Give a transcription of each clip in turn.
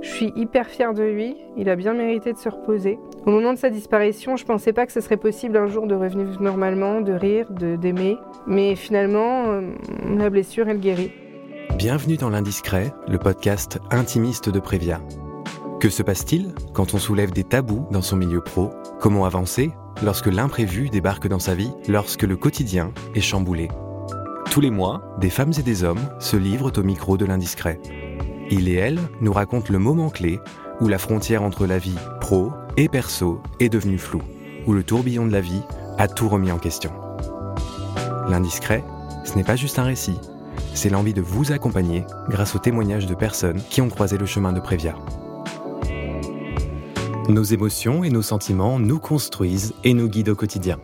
Je suis hyper fière de lui, il a bien mérité de se reposer. Au moment de sa disparition, je pensais pas que ce serait possible un jour de revenir normalement, de rire, de d'aimer. Mais finalement, euh, la blessure, elle guérit. Bienvenue dans l'Indiscret, le podcast intimiste de Prévia. Que se passe-t-il quand on soulève des tabous dans son milieu pro? Comment avancer lorsque l'imprévu débarque dans sa vie, lorsque le quotidien est chamboulé? Tous les mois, des femmes et des hommes se livrent au micro de l'Indiscret. Il et elle nous racontent le moment clé où la frontière entre la vie pro et perso est devenue floue, où le tourbillon de la vie a tout remis en question. L'Indiscret, ce n'est pas juste un récit, c'est l'envie de vous accompagner grâce aux témoignages de personnes qui ont croisé le chemin de Prévia. Nos émotions et nos sentiments nous construisent et nous guident au quotidien.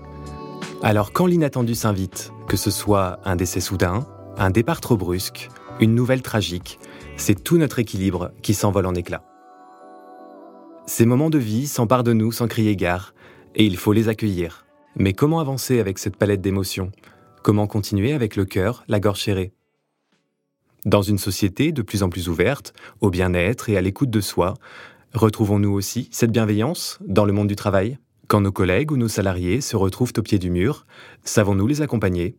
Alors quand l'inattendu s'invite, que ce soit un décès soudain, un départ trop brusque, une nouvelle tragique, c'est tout notre équilibre qui s'envole en éclats. Ces moments de vie s'emparent de nous sans crier gare, et il faut les accueillir. Mais comment avancer avec cette palette d'émotions? Comment continuer avec le cœur, la gorge serrée? Dans une société de plus en plus ouverte, au bien-être et à l'écoute de soi, Retrouvons-nous aussi cette bienveillance dans le monde du travail? Quand nos collègues ou nos salariés se retrouvent au pied du mur, savons-nous les accompagner?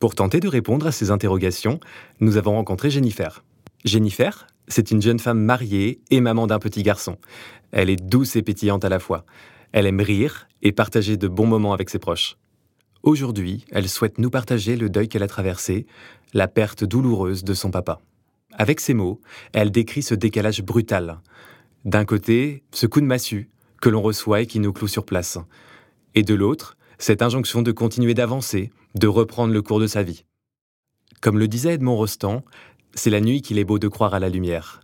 Pour tenter de répondre à ces interrogations, nous avons rencontré Jennifer. Jennifer, c'est une jeune femme mariée et maman d'un petit garçon. Elle est douce et pétillante à la fois. Elle aime rire et partager de bons moments avec ses proches. Aujourd'hui, elle souhaite nous partager le deuil qu'elle a traversé, la perte douloureuse de son papa. Avec ces mots, elle décrit ce décalage brutal d'un côté, ce coup de massue que l'on reçoit et qui nous cloue sur place. Et de l'autre, cette injonction de continuer d'avancer, de reprendre le cours de sa vie. Comme le disait Edmond Rostand, c'est la nuit qu'il est beau de croire à la lumière.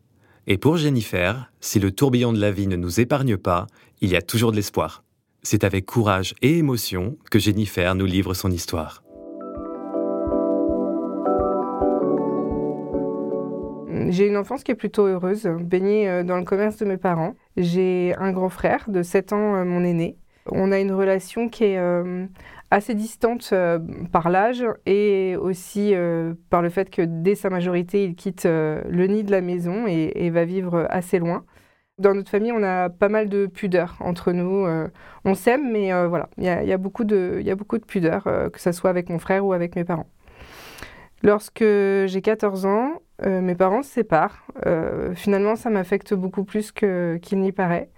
Et pour Jennifer, si le tourbillon de la vie ne nous épargne pas, il y a toujours de l'espoir. C'est avec courage et émotion que Jennifer nous livre son histoire. J'ai une enfance qui est plutôt heureuse, baignée euh, dans le commerce de mes parents. J'ai un grand frère de 7 ans, euh, mon aîné. On a une relation qui est euh, assez distante par l'âge et aussi par le fait que dès sa majorité, il quitte le nid de la maison et, va vivre assez loin. Dans notre famille, on a pas mal de pudeur entre nous. on s'aime, mais voilà, il y, a beaucoup de, a beaucoup de pudeur, que ce soit avec mon frère ou avec mes parents. Lorsque j'ai 14 ans, euh, mes parents se séparent. Euh, finalement, ça m'affecte beaucoup plus qu'il n'y paraît.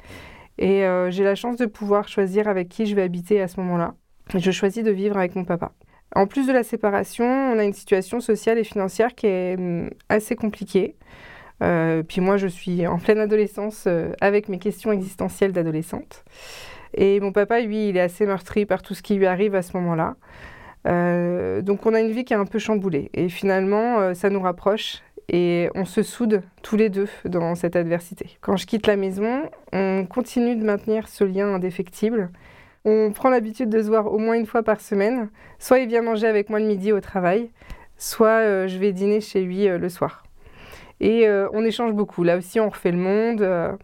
Et euh, j'ai la chance de pouvoir choisir avec qui je vais habiter à ce moment-là. Je choisis de vivre avec mon papa. En plus de la séparation, on a une situation sociale et financière qui est hum, assez compliquée. puis moi, je suis en pleine adolescence avec mes questions existentielles d'adolescente. Et mon papa, lui, il est assez meurtri par tout ce qui lui arrive à ce moment-là. Euh, donc on a une vie qui est un peu chamboulée. Et finalement, euh, ça nous rapproche et on se soude tous les deux dans cette adversité. Quand je quitte la maison, on continue de maintenir ce lien indéfectible. On prend l'habitude de se voir au moins une fois par semaine. Soit il vient manger avec moi le midi au travail, soit euh, je vais dîner chez lui le soir. Et on échange beaucoup. Là aussi, on refait le monde.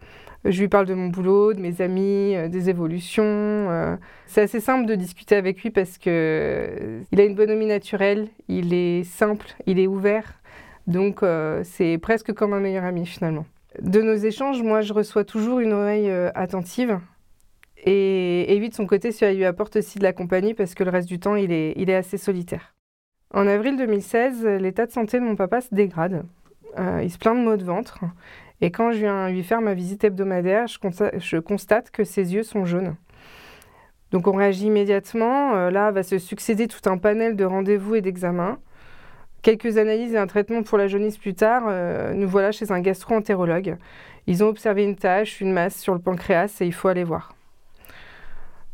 Je lui parle de mon boulot, de mes amis, euh, des évolutions. Euh. C'est assez simple de discuter avec lui parce que euh, il a une bonhomie naturelle, il est simple, il est ouvert. Donc c'est presque comme un meilleur ami finalement. De nos échanges, moi je reçois toujours une oreille attentive. Et, et de son côté, cela lui apporte aussi de la compagnie parce que le reste du temps, il est, assez solitaire. En avril 2016, l'état de santé de mon papa se dégrade. il se plaint de maux de ventre. Et quand je viens lui faire ma visite hebdomadaire, je constate, que ses yeux sont jaunes. Donc on réagit immédiatement. Euh, là va se succéder tout un panel de rendez-vous et d'examens. Quelques analyses et un traitement pour la jaunisse plus tard, euh, nous voilà chez un gastro-entérologue. Ils ont observé une tache, une masse sur le pancréas et il faut aller voir.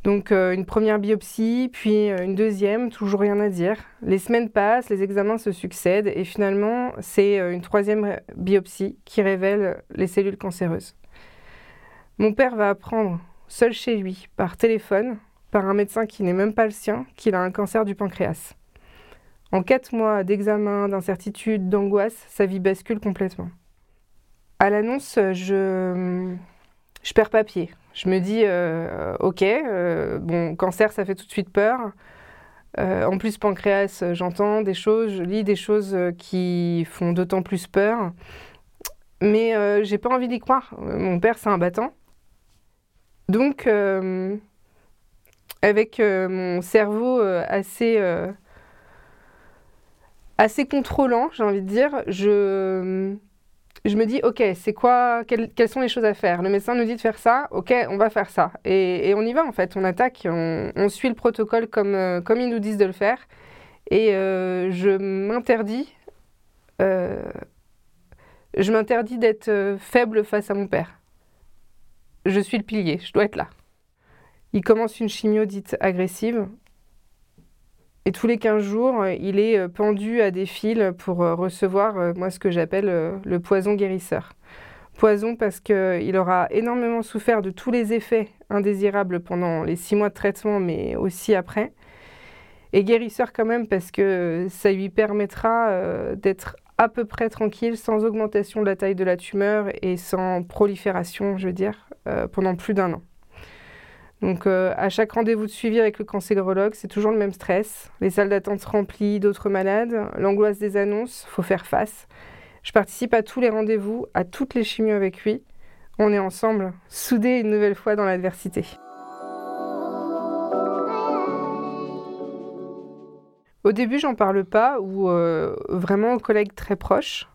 Donc euh, une première biopsie, puis euh, une deuxième, toujours rien à dire. Les semaines passent, les examens se succèdent et finalement c'est une troisième biopsie qui révèle les cellules cancéreuses. Mon père va apprendre seul chez lui, par téléphone, par un médecin qui n'est même pas le sien, qu'il a un cancer du pancréas. En quatre mois d'examen, d'incertitude, d'angoisse, sa vie bascule complètement. À l'annonce, je, perds papier. Je me dis, euh, ok, euh, bon, cancer, ça fait tout de suite peur. Euh, en plus, pancréas, j'entends des choses, je lis des choses qui font d'autant plus peur. Mais j'ai pas envie d'y croire. Mon père, c'est un battant. Donc, avec mon cerveau assez, assez contrôlant, j'ai envie de dire, je, je me dis, ok, c'est quoi, quelles, sont les choses à faire? Le médecin nous dit de faire ça, ok, on va faire ça. Et, on y va en fait, on attaque, on, suit le protocole comme, comme ils nous disent de le faire. Et je m'interdis je m'interdis d'être euh, faible face à mon père. Je suis le pilier, je dois être là. Il commence une chimio dite agressive. Et tous les 15 jours, il est euh, pendu à des fils pour euh, recevoir, moi, ce que j'appelle le poison guérisseur. Poison parce qu'il aura énormément souffert de tous les effets indésirables pendant les six mois de traitement, mais aussi après. Et guérisseur quand même parce que ça lui permettra d'être à peu près tranquille, sans augmentation de la taille de la tumeur et sans prolifération, je veux dire, euh, pendant plus d'un an. Donc euh, à chaque rendez-vous de suivi avec le cancérologue, c'est toujours le même stress. Les salles d'attente remplies d'autres malades, l'angoisse des annonces, faut faire face. Je participe à tous les rendez-vous, à toutes les chimios avec lui. On est ensemble, soudés une nouvelle fois dans l'adversité. Au début, j'en parle pas, ou euh, vraiment aux collègues très proches.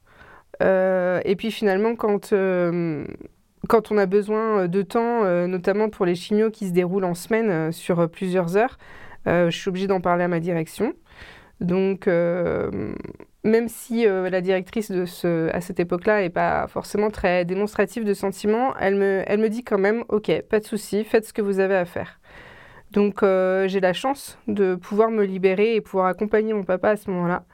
Euh, et puis finalement, quand, quand on a besoin de temps, notamment pour les chimios qui se déroulent en semaine sur plusieurs heures, je suis obligée d'en parler à ma direction. Donc, même si la directrice à cette époque-là n'est pas forcément très démonstrative de sentiments, elle me, dit quand même, OK, pas de souci, faites ce que vous avez à faire. Donc euh, j'ai la chance de pouvoir me libérer et pouvoir accompagner mon papa à ce moment-là.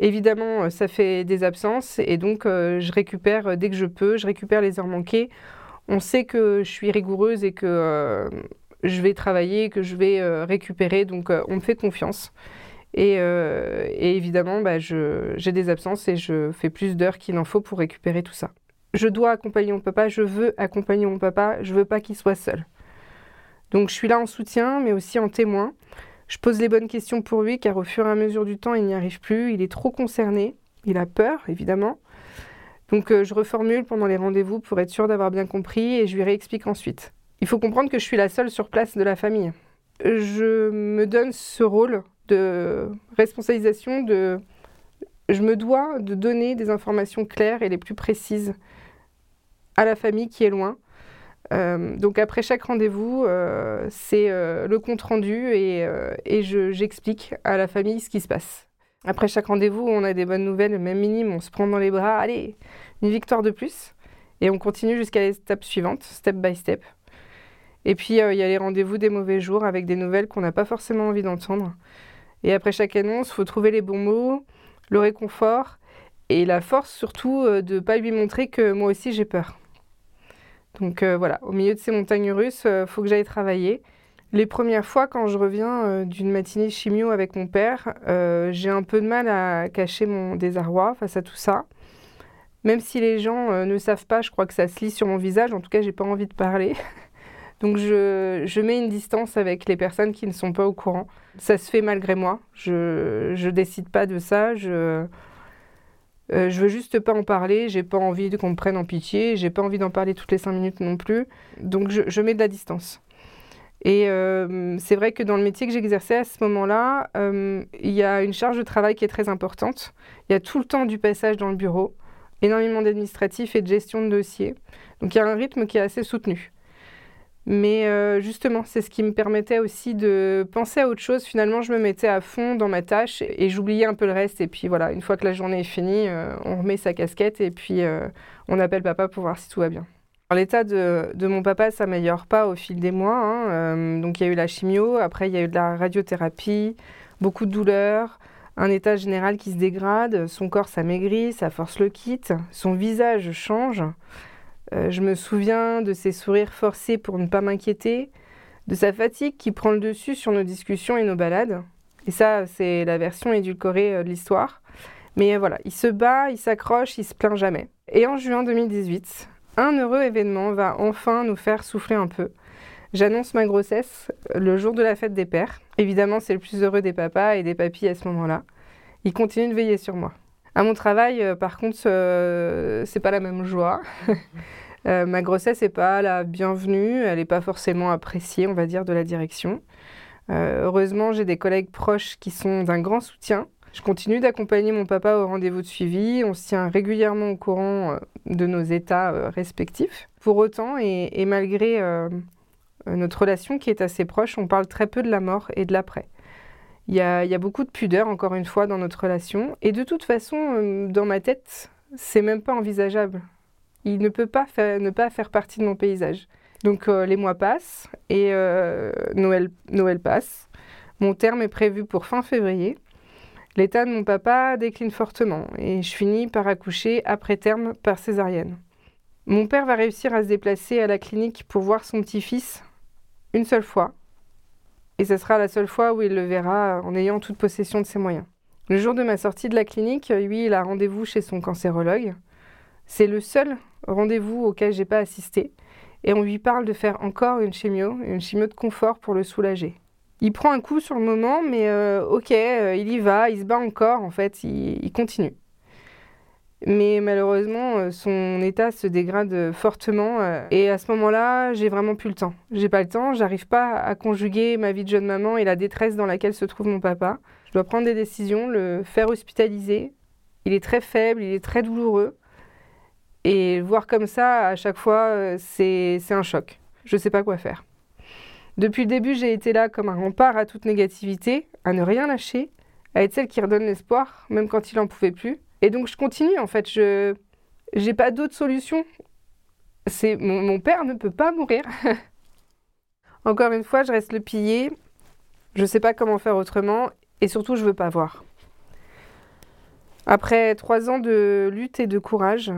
Évidemment, euh, ça fait des absences et donc euh, je récupère dès que je peux, je récupère les heures manquées. On sait que je suis rigoureuse et que je vais travailler, que je vais récupérer, donc on me fait confiance. Et, évidemment, bah, j'ai des absences et je fais plus d'heures qu'il en faut pour récupérer tout ça. Je dois accompagner mon papa, je veux accompagner mon papa, je veux pas qu'il soit seul. Donc je suis là en soutien, mais aussi en témoin. Je pose les bonnes questions pour lui, car au fur et à mesure du temps, il n'y arrive plus. Il est trop concerné. Il a peur, évidemment. Donc euh, je reformule pendant les rendez-vous pour être sûr d'avoir bien compris et je lui réexplique ensuite. Il faut comprendre que je suis la seule sur place de la famille. Je me donne ce rôle de responsabilisation, je me dois de donner des informations claires et les plus précises à la famille qui est loin euh, donc après chaque rendez-vous, euh, c'est euh, le compte rendu et, j'explique à la famille ce qui se passe. Après chaque rendez-vous, on a des bonnes nouvelles, même minimes, on se prend dans les bras, allez, une victoire de plus. Et on continue jusqu'à l'étape suivante, step by step. Et puis il y a les rendez-vous des mauvais jours avec des nouvelles qu'on n'a pas forcément envie d'entendre. Et après chaque annonce, il faut trouver les bons mots, le réconfort et la force surtout de ne pas lui montrer que moi aussi j'ai peur. Donc euh, voilà, au milieu de ces montagnes russes, il euh, faut que j'aille travailler. Les premières fois, quand je reviens euh, d'une matinée chimio avec mon père, j'ai un peu de mal à cacher mon désarroi face à tout ça. Même si les gens ne savent pas, je crois que ça se lit sur mon visage. En tout cas, j'ai pas envie de parler. Donc je, je, mets une distance avec les personnes qui ne sont pas au courant. Ça se fait malgré moi. Je ne décide pas de ça. Je, euh, je veux juste pas en parler, j'ai pas envie qu'on me prenne en pitié, j'ai pas envie d'en parler toutes les cinq minutes non plus. Donc je, mets de la distance. Et euh, c'est vrai que dans le métier que j'exerçais à ce moment-là, euh, il y a une charge de travail qui est très importante. Il y a tout le temps du passage dans le bureau, énormément d'administratifs et de gestion de dossiers. Donc il y a un rythme qui est assez soutenu. Mais euh, justement, c'est ce qui me permettait aussi de penser à autre chose. Finalement, je me mettais à fond dans ma tâche et, j'oubliais un peu le reste. Et puis voilà, une fois que la journée est finie, euh, on remet sa casquette et puis euh, on appelle papa pour voir si tout va bien. L'état de, mon papa s'améliore pas au fil des mois. Hein. donc il y a eu la chimio, après il y a eu de la radiothérapie, beaucoup de douleurs, un état général qui se dégrade, son corps s'amaigrit, sa force le quitte, son visage change. Euh, je me souviens de ses sourires forcés pour ne pas m'inquiéter, de sa fatigue qui prend le dessus sur nos discussions et nos balades. Et ça, c'est la version édulcorée euh, de l'histoire. Mais voilà, il se bat, il s'accroche, il se plaint jamais. Et en juin 2018, un heureux événement va enfin nous faire souffler un peu. J'annonce ma grossesse le jour de la fête des pères. Évidemment, c'est le plus heureux des papas et des papis à ce moment-là. Il continue de veiller sur moi. À mon travail, par contre, c'est pas la même joie. ma grossesse n'est pas la bienvenue, elle n'est pas forcément appréciée, on va dire, de la direction. heureusement, j'ai des collègues proches qui sont d'un grand soutien je continue d'accompagner mon papa au rendez-vous de suivi. On se tient régulièrement au courant euh, de nos états euh, respectifs. Pour autant, et, malgré euh, notre relation qui est assez proche, on parle très peu de la mort et de l'après. Il y, a, beaucoup de pudeur, encore une fois, dans notre relation. Et de toute façon, dans ma tête, c'est même pas envisageable. Il ne peut pas ne pas faire partie de mon paysage. Donc les mois passent et Noël, Noël passe. Mon terme est prévu pour fin février. L'état de mon papa décline fortement et je finis par accoucher après terme par césarienne. Mon père va réussir à se déplacer à la clinique pour voir son petit-fils une seule fois. Et ce sera la seule fois où il le verra en ayant toute possession de ses moyens. Le jour de ma sortie de la clinique, lui, il a rendez-vous chez son cancérologue. C'est le seul rendez-vous auquel j'ai pas assisté. Et on lui parle de faire encore une chimio, une chimio de confort pour le soulager. Il prend un coup sur le moment, mais euh, ok, euh, il y va, il se bat encore, en fait, il, continue. Mais malheureusement, euh, son état se dégrade fortement et à ce moment-là, j'ai vraiment plus le temps. J'ai pas le temps, j'arrive pas à conjuguer ma vie de jeune maman et la détresse dans laquelle se trouve mon papa. Je dois prendre des décisions, le faire hospitaliser. Il est très faible, il est très douloureux. Et voir comme ça à chaque fois, c'est un choc. Je sais pas quoi faire. Depuis le début, j'ai été là comme un rempart à toute négativité, à ne rien lâcher, à être celle qui redonne l'espoir, même quand il n'en pouvait plus. Et donc je continue en fait, je n'ai pas d'autre solution. C'est mon, mon, père ne peut pas mourir. Encore une fois, je reste le pilier. Je ne sais pas comment faire autrement et surtout je veux pas voir. Après trois ans de lutte et de courage,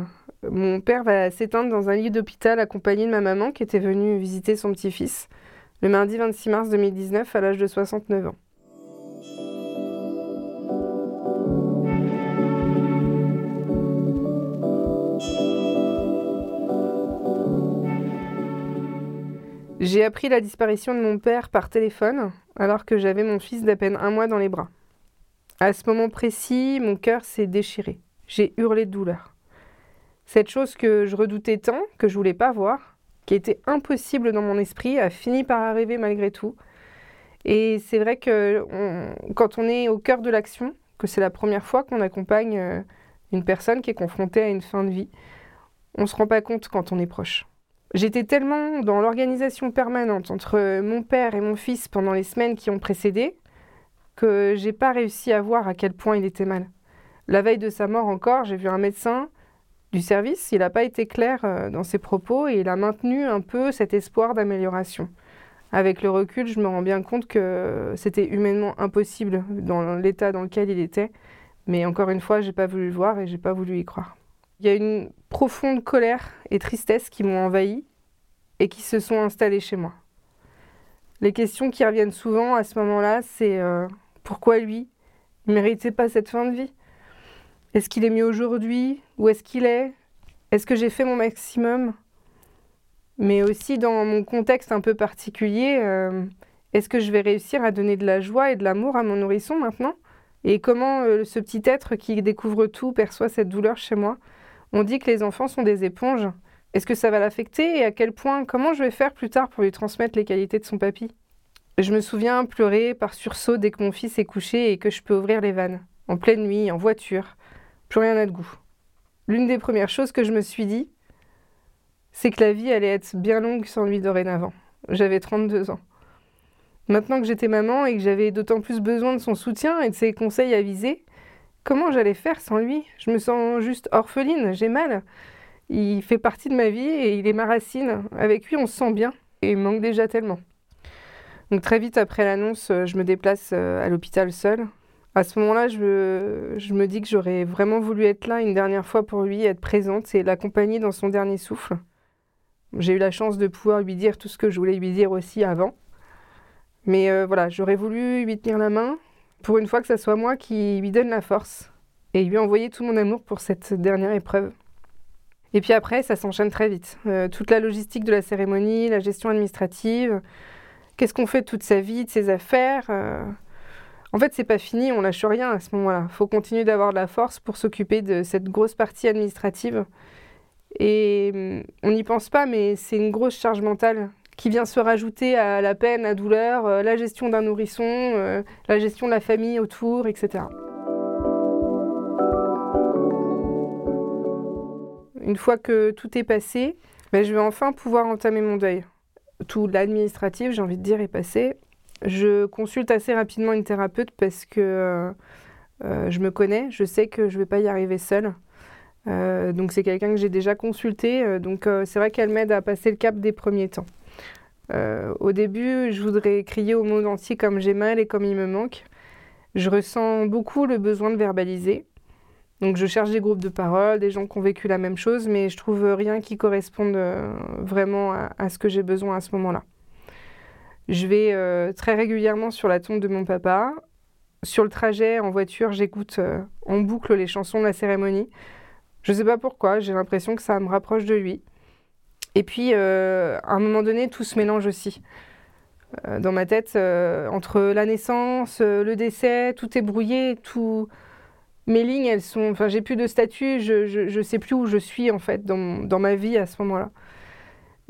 mon père va s'éteindre dans un lit d'hôpital accompagné de ma maman qui était venue visiter son petit-fils le mardi 26 mars 2019 à l'âge de 69 ans. J'ai appris la disparition de mon père par téléphone alors que j'avais mon fils d'à peine un mois dans les bras. À ce moment précis, mon cœur s'est déchiré. J'ai hurlé de douleur. Cette chose que je redoutais tant, que je voulais pas voir, qui était impossible dans mon esprit, a fini par arriver malgré tout. Et c'est vrai que quand on est au cœur de l'action, que c'est la première fois qu'on accompagne euh, une personne qui est confrontée à une fin de vie, on ne se rend pas compte quand on est proche. J'étais tellement dans l'organisation permanente entre mon père et mon fils pendant les semaines qui ont précédé que j'ai pas réussi à voir à quel point il était mal. La veille de sa mort encore, j'ai vu un médecin du service, il n'a pas été clair euh, dans ses propos et il a maintenu un peu cet espoir d'amélioration. Avec le recul, je me rends bien compte que c'était humainement impossible dans l'état dans lequel il était. Mais encore une fois, j'ai pas voulu le voir et j'ai pas voulu y croire. Il y a une profonde colère et tristesse qui m'ont envahi et qui se sont installées chez moi. Les questions qui reviennent souvent à ce moment-là, c'est euh, pourquoi lui Il méritait pas cette fin de vie? Est-ce qu'il est mieux aujourd'hui? Où est-ce qu'il est? Est-ce que j'ai fait mon maximum? Mais aussi dans mon contexte un peu particulier, euh, est-ce que je vais réussir à donner de la joie et de l'amour à mon nourrisson maintenant? Et comment euh, ce petit être qui découvre tout perçoit cette douleur chez moi? On dit que les enfants sont des éponges. Est-ce que ça va l'affecter et à quel point? Comment je vais faire plus tard pour lui transmettre les qualités de son papy? Je me souviens pleurer par sursaut dès que mon fils est couché et que je peux ouvrir les vannes, en pleine nuit, en voiture plus rien n'a de goût. L'une des premières choses que je me suis dit, c'est que la vie allait être bien longue sans lui dorénavant. J'avais 32 ans. Maintenant que j'étais maman et que j'avais d'autant plus besoin de son soutien et de ses conseils avisés, comment j'allais faire sans lui? Je me sens juste orpheline, j'ai mal. Il fait partie de ma vie et il est ma racine. Avec lui, on se sent bien et il manque déjà tellement. Donc très vite après l'annonce, je me déplace euh, à l'hôpital seule. À ce moment-là, je, je, me dis que j'aurais vraiment voulu être là une dernière fois pour lui, être présente et l'accompagner dans son dernier souffle. J'ai eu la chance de pouvoir lui dire tout ce que je voulais lui dire aussi avant. Mais euh, voilà, j'aurais voulu lui tenir la main pour une fois que ce soit moi qui lui donne la force et lui envoyer tout mon amour pour cette dernière épreuve. Et puis après, ça s'enchaîne très vite. Euh, toute la logistique de la cérémonie, la gestion administrative, qu'est-ce qu'on fait de toute sa vie, de ses affaires. Euh, En fait, c'est pas fini, on lâche rien à ce moment-là. Il faut continuer d'avoir de la force pour s'occuper de cette grosse partie administrative. Et hum, on n'y pense pas, mais c'est une grosse charge mentale qui vient se rajouter à la peine, la douleur, euh, la gestion d'un nourrisson, euh, la gestion de la famille autour, etc. Une fois que tout est passé, ben, je vais enfin pouvoir entamer mon deuil. Tout l'administratif, j'ai envie de dire, est passé. Je consulte assez rapidement une thérapeute parce que euh, je me connais, je sais que je ne vais pas y arriver seule. donc c'est quelqu'un que j'ai déjà consulté, donc c'est vrai qu'elle m'aide à passer le cap des premiers temps. Euh, au début, je voudrais crier au monde entier comme j'ai mal et comme il me manque. Je ressens beaucoup le besoin de verbaliser. Donc je cherche des groupes de parole, des gens qui ont vécu la même chose, mais je trouve rien qui corresponde euh, vraiment à, ce que j'ai besoin à ce moment-là. Je vais euh, très régulièrement sur la tombe de mon papa. Sur le trajet en voiture, j'écoute en boucle les chansons de la cérémonie. Je ne sais pas pourquoi, j'ai l'impression que ça me rapproche de lui. Et puis, euh, à un moment donné, tout se mélange aussi. Euh, dans ma tête, euh, entre la naissance, le décès, tout est brouillé, tout... Mes lignes, elles sont... Enfin, j'ai plus de statut, je, ne sais plus où je suis, en fait, dans, dans ma vie à ce moment-là.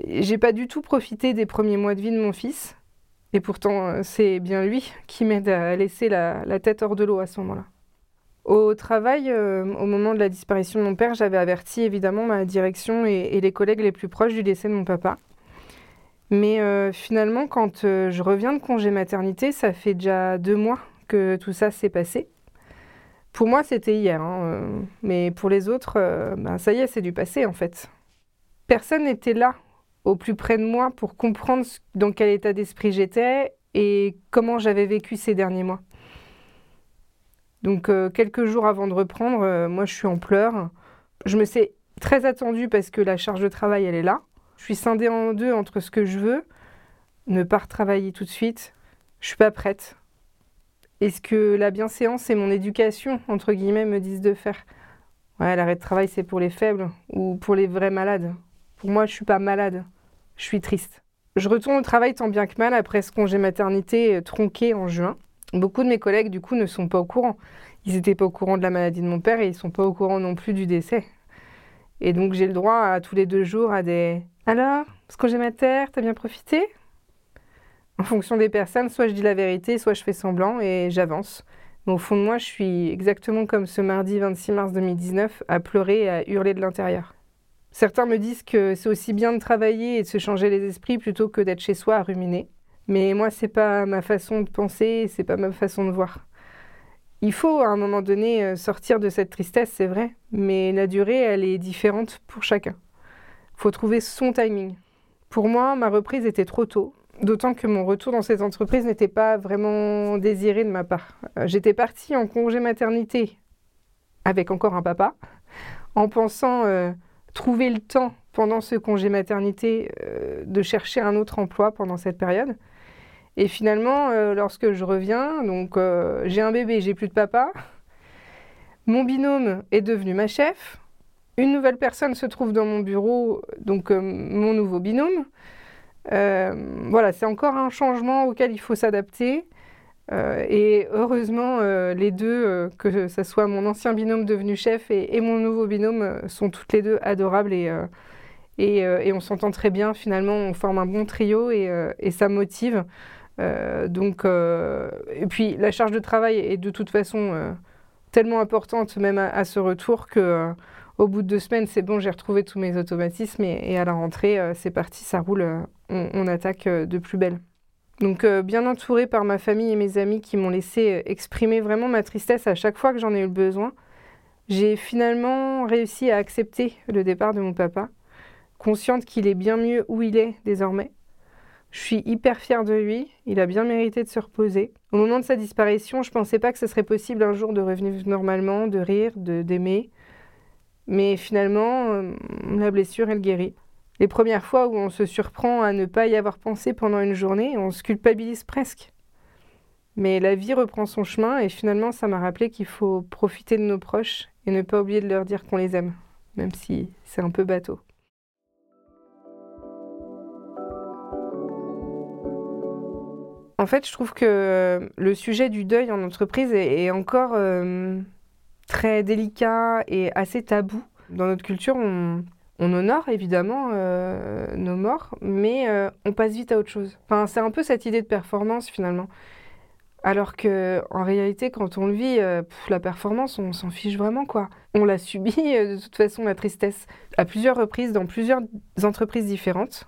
J'ai pas du tout profité des premiers mois de vie de mon fils. Et pourtant, c'est bien lui qui m'aide à laisser la, la tête hors de l'eau à ce moment-là. Au travail, euh, au moment de la disparition de mon père, j'avais averti évidemment ma direction et, les collègues les plus proches du décès de mon papa. Mais euh, finalement, quand euh, je reviens de congé maternité, ça fait déjà deux mois que tout ça s'est passé. Pour moi, c'était hier, hein, mais pour les autres, ben, ça y est, c'est du passé en fait. Personne n'était là, au plus près de moi, pour comprendre dans quel état d'esprit j'étais et comment j'avais vécu ces derniers mois. Donc euh, quelques jours avant de reprendre, euh, moi je suis en pleurs. Je me sais très attendue parce que la charge de travail elle est là. Je suis scindée en deux entre ce que je veux, ne pas retravailler tout de suite. Je suis pas prête. Est-ce que la bienséance et mon éducation entre guillemets me disent de faire? Ouais, l'arrêt de travail c'est pour les faibles ou pour les vrais malades. Pour moi, je suis pas malade. Je suis triste. Je retourne au travail tant bien que mal après ce congé maternité tronqué en juin. Beaucoup de mes collègues, du coup, ne sont pas au courant. Ils n'étaient pas au courant de la maladie de mon père et ils ne sont pas au courant non plus du décès. Et donc, j'ai le droit à tous les deux jours à des Alors, ce que j'ai ma terre, t'as bien profité? En fonction des personnes, soit je dis la vérité, soit je fais semblant et j'avance. Mais au fond de moi, je suis exactement comme ce mardi 26 mars 2019, à pleurer et à hurler de l'intérieur. Certains me disent que c'est aussi bien de travailler et de se changer les esprits plutôt que d'être chez soi à ruminer. Mais moi, c'est pas ma façon de penser, c'est pas ma façon de voir. Il faut à un moment donné euh, sortir de cette tristesse, c'est vrai, mais la durée, elle est différente pour chacun. Il faut trouver son timing. Pour moi, ma reprise était trop tôt, d'autant que mon retour dans cette entreprise n'était pas vraiment désiré de ma part. Euh, j'étais partie en congé maternité avec encore un papa, en pensant euh, trouver le temps pendant ce congé maternité de chercher un autre emploi pendant cette période. Et finalement, euh, lorsque je reviens, donc euh, j'ai un bébé, j'ai plus de papa. Mon binôme est devenu ma chef. Une nouvelle personne se trouve dans mon bureau, donc euh, mon nouveau binôme. voilà, c'est encore un changement auquel il faut s'adapter. et heureusement, les deux, que ce soit mon ancien binôme devenu chef et, mon nouveau binôme, sont toutes les deux adorables et, on s'entend très bien. Finalement, on forme un bon trio et, et ça motive. Euh, donc, euh, et puis la charge de travail est de toute façon euh, tellement importante même à, ce retour que au bout de deux semaines, c'est bon, j'ai retrouvé tous mes automatismes et, à la rentrée, c'est parti, ça roule, on, attaque de plus belle. Donc bien entourée par ma famille et mes amis qui m'ont laissé exprimer vraiment ma tristesse à chaque fois que j'en ai eu le besoin, j'ai finalement réussi à accepter le départ de mon papa, consciente qu'il est bien mieux où il est désormais je suis hyper fière de lui, il a bien mérité de se reposer. Au moment de sa disparition, je pensais pas que ce serait possible un jour de revenir normalement, de rire, de d'aimer. Mais finalement, euh, la blessure, elle guérit. Les premières fois où on se surprend à ne pas y avoir pensé pendant une journée, on se culpabilise presque. Mais la vie reprend son chemin et finalement, ça m'a rappelé qu'il faut profiter de nos proches et ne pas oublier de leur dire qu'on les aime, même si c'est un peu bateau. En fait, je trouve que le sujet du deuil en entreprise est, encore très délicat et assez tabou. Dans notre culture, on, honore évidemment nos morts, mais on passe vite à autre chose. Enfin, c'est un peu cette idée de performance finalement. Alors que en réalité, quand on le vit, euh, la performance, on s'en fiche vraiment quoi. On l'a subi euh, de toute façon la tristesse à plusieurs reprises dans plusieurs entreprises différentes.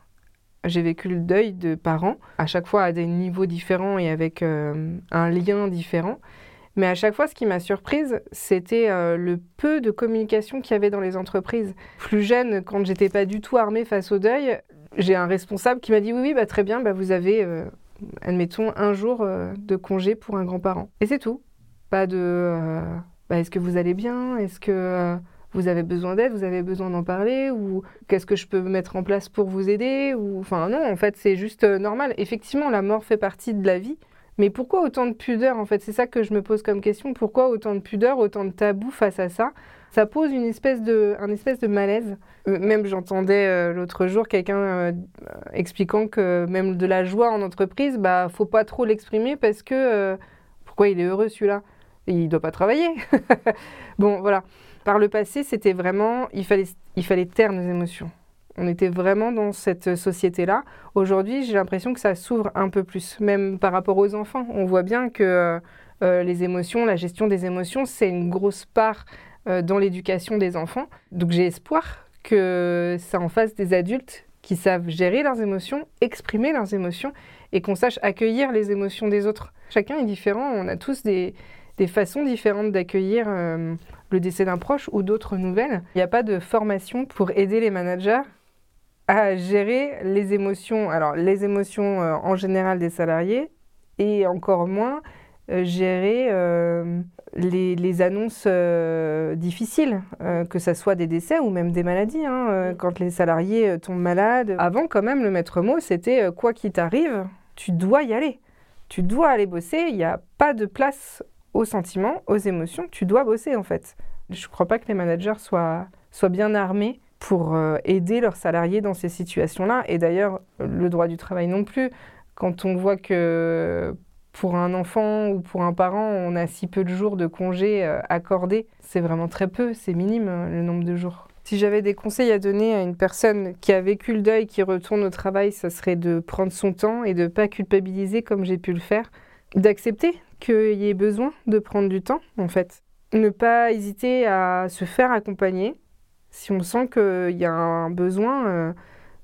J'ai vécu le deuil de parents, à chaque fois à des niveaux différents et avec euh, un lien différent. Mais à chaque fois, ce qui m'a surprise, c'était le peu de communication qu'il y avait dans les entreprises. Plus jeune, quand j'étais pas du tout armée face au deuil, j'ai un responsable qui m'a dit oui, oui, bah, très bien, bah, vous avez admettons, un jour euh, de congé pour un grand-parent. Et c'est tout. Pas de euh, bah, est-ce que vous allez bien? Est-ce que euh, vous avez besoin d'aide Vous avez besoin d'en parler Ou qu'est-ce que je peux mettre en place pour vous aider Ou Enfin, non, en fait, c'est juste normal. Effectivement, la mort fait partie de la vie. Mais pourquoi autant de pudeur En fait, c'est ça que je me pose comme question. Pourquoi autant de pudeur, autant de tabou face à ça? Ça pose une espèce de, un espèce de malaise. Euh, même j'entendais euh, l'autre jour quelqu'un euh, expliquant que même de la joie en entreprise, bah faut pas trop l'exprimer parce que pourquoi il est heureux celui-là? Il doit pas travailler. bon voilà. Par le passé, c'était vraiment il fallait il fallait taire nos émotions. On était vraiment dans cette société-là. Aujourd'hui, j'ai l'impression que ça s'ouvre un peu plus, même par rapport aux enfants. On voit bien que les émotions, la gestion des émotions, c'est une grosse part euh, dans l'éducation des enfants. Donc j'ai espoir que ça en fasse des adultes qui savent gérer leurs émotions, exprimer leurs émotions et qu'on sache accueillir les émotions des autres. Chacun est différent, on a tous des, façons différentes d'accueillir euh, le décès d'un proche ou d'autres nouvelles. Il n'y a pas de formation pour aider les managers à gérer les émotions, alors les émotions euh, en général des salariés et encore moins gérer les, annonces euh, difficiles, euh, que ce soit des décès ou même des maladies. Hein, euh, quand les salariés tombent malades. Avant, quand même, le maître mot, c'était quoi qu'il t'arrive, tu dois y aller. Tu dois aller bosser. Il n'y a pas de place aux sentiments, aux émotions. Tu dois bosser, en fait. Je ne crois pas que les managers soient, soient bien armés pour aider leurs salariés dans ces situations-là. Et d'ailleurs, le droit du travail non plus. Quand on voit que pour un enfant ou pour un parent, on a si peu de jours de congés euh, accordés. C'est vraiment très peu, c'est minime euh, le nombre de jours. Si j'avais des conseils à donner à une personne qui a vécu le deuil, qui retourne au travail, ça serait de prendre son temps et de ne pas culpabiliser comme j'ai pu le faire, d'accepter qu'il y ait besoin de prendre du temps en fait. Ne pas hésiter à se faire accompagner. Si on sent qu'il y a un besoin, euh,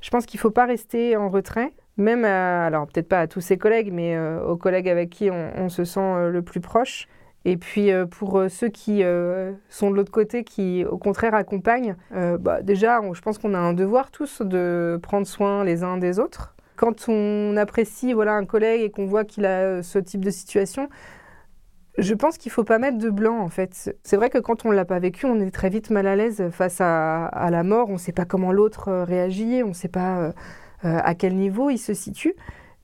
je pense qu'il ne faut pas rester en retrait même alors peut-être pas à tous ses collègues, mais euh, aux collègues avec qui on, se sent euh, le plus proche. Et puis pour ceux qui sont de l'autre côté, qui au contraire accompagnent, bah, déjà je pense qu'on a un devoir tous de prendre soin les uns des autres. Quand on apprécie voilà, un collègue et qu'on voit qu'il a ce type de situation, je pense qu'il faut pas mettre de blanc en fait. C'est vrai que quand on l'a pas vécu, on est très vite mal à l'aise face à, la mort. On ne sait pas comment l'autre réagit, on ne sait pas euh, à quel niveau il se situe.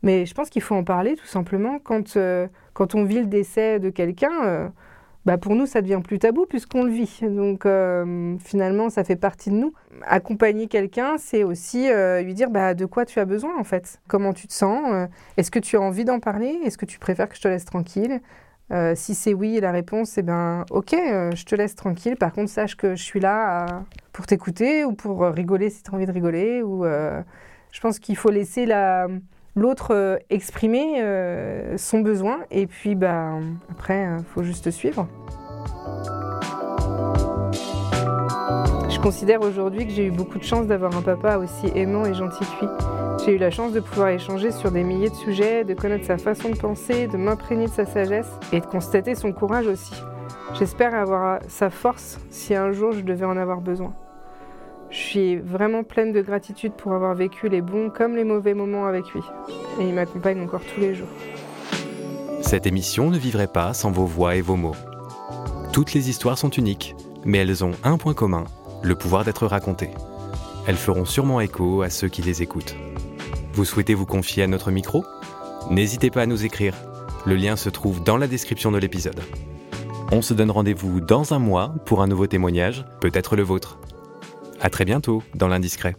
Mais je pense qu'il faut en parler tout simplement. Quand, euh, quand on vit le décès de quelqu'un, euh, bah pour nous, ça devient plus tabou puisqu'on le vit. Donc finalement, ça fait partie de nous. Accompagner quelqu'un, c'est aussi lui dire bah, de quoi tu as besoin en fait. Comment tu te sens Est-ce que tu as envie d'en parler? Est-ce que tu préfères que je te laisse tranquille? Si c'est oui, la réponse, c'est ben ok, je te laisse tranquille. Par contre, sache que je suis là pour t'écouter ou pour rigoler si tu as envie de rigoler ou je pense qu'il faut laisser l'autre euh, exprimer euh, son besoin et puis bah, après, il euh, faut juste suivre. Je considère aujourd'hui que j'ai eu beaucoup de chance d'avoir un papa aussi aimant et gentil que lui. J'ai eu la chance de pouvoir échanger sur des milliers de sujets, de connaître sa façon de penser, de m'imprégner de sa sagesse et de constater son courage aussi. J'espère avoir sa force si un jour je devais en avoir besoin. Je suis vraiment pleine de gratitude pour avoir vécu les bons comme les mauvais moments avec lui. Et il m'accompagne encore tous les jours. Cette émission ne vivrait pas sans vos voix et vos mots. Toutes les histoires sont uniques, mais elles ont un point commun, le pouvoir d'être racontées. Elles feront sûrement écho à ceux qui les écoutent. Vous souhaitez vous confier à notre micro? N'hésitez pas à nous écrire. Le lien se trouve dans la description de l'épisode. On se donne rendez-vous dans un mois pour un nouveau témoignage, peut-être le vôtre. À très bientôt dans l'Indiscret.